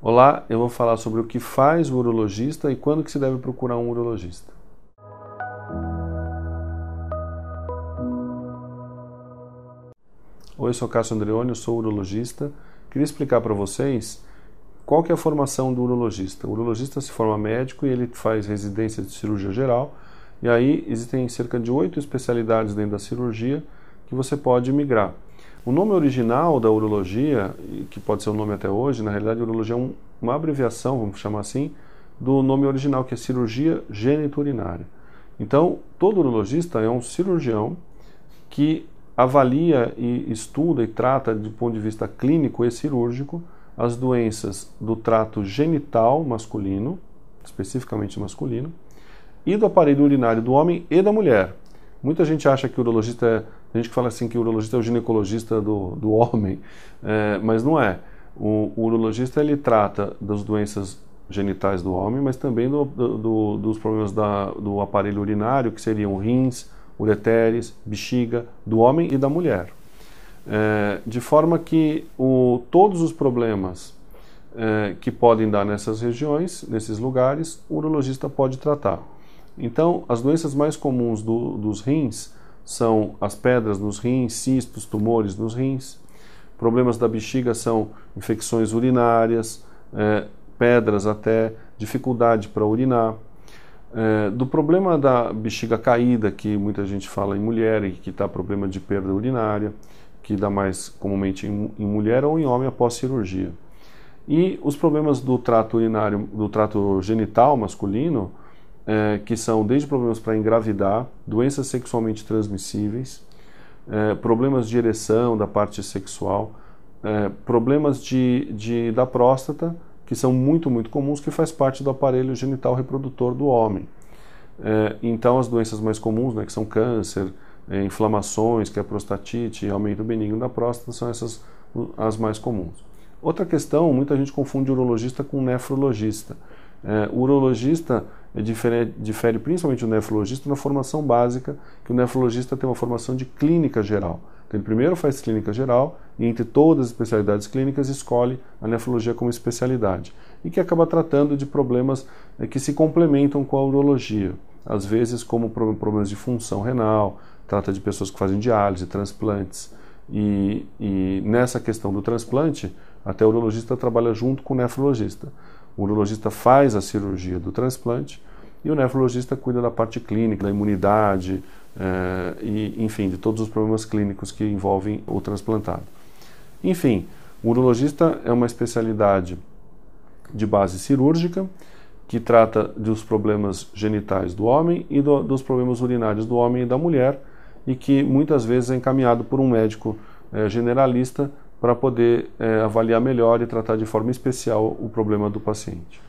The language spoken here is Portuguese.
Olá, eu vou falar sobre o que faz o urologista e quando que se deve procurar um urologista. Oi, sou Cássio Andreoni, eu sou urologista. Queria explicar para vocês qual que é a formação do urologista. O urologista se forma médico e ele faz residência de cirurgia geral. E aí existem cerca de oito especialidades dentro da cirurgia que você pode migrar. O nome original da urologia, que pode ser o nome até hoje, na realidade urologia é um, uma abreviação, vamos chamar assim, do nome original, que é cirurgia geniturinária. Então, todo urologista é um cirurgião que avalia e estuda e trata, do ponto de vista clínico e cirúrgico, as doenças do trato genital masculino, especificamente masculino, e do aparelho urinário do homem e da mulher. Muita gente acha que o urologista é. A gente que fala assim que o urologista é o ginecologista do, do homem, é, mas não é. O, o, urologista ele trata das doenças genitais do homem, mas também do, do, dos problemas da, do aparelho urinário, que seriam rins, ureteres, bexiga, do homem e da mulher. É, de forma que o, todos os problemas é, que podem dar nessas regiões, nesses lugares, o urologista pode tratar. Então, as doenças mais comuns do, dos rins são as pedras nos rins, cistos, tumores nos rins. Problemas da bexiga são infecções urinárias, é, pedras até, dificuldade para urinar. É, do problema da bexiga caída, que muita gente fala em mulher e que está problema de perda urinária, que dá mais comumente em, em mulher ou em homem após cirurgia. E os problemas do trato urinário, do trato genital masculino, é, que são desde problemas para engravidar, doenças sexualmente transmissíveis, é, problemas de ereção da parte sexual, é, problemas de, de, da próstata, que são muito, muito comuns, que faz parte do aparelho genital reprodutor do homem. É, então, as doenças mais comuns, né, que são câncer, é, inflamações, que é prostatite, aumento benigno da próstata, são essas as mais comuns. Outra questão, muita gente confunde urologista com nefrologista. É, o urologista difere, difere principalmente do nefrologista na formação básica, que o nefrologista tem uma formação de clínica geral. Então, ele primeiro faz clínica geral e, entre todas as especialidades clínicas, escolhe a nefrologia como especialidade. E que acaba tratando de problemas é, que se complementam com a urologia. Às vezes, como problemas de função renal, trata de pessoas que fazem diálise, transplantes. E, e nessa questão do transplante, até o urologista trabalha junto com o nefrologista. O urologista faz a cirurgia do transplante e o nefrologista cuida da parte clínica, da imunidade, eh, e, enfim, de todos os problemas clínicos que envolvem o transplantado. Enfim, o urologista é uma especialidade de base cirúrgica que trata dos problemas genitais do homem e do, dos problemas urinários do homem e da mulher e que muitas vezes é encaminhado por um médico eh, generalista para poder é, avaliar melhor e tratar de forma especial o problema do paciente.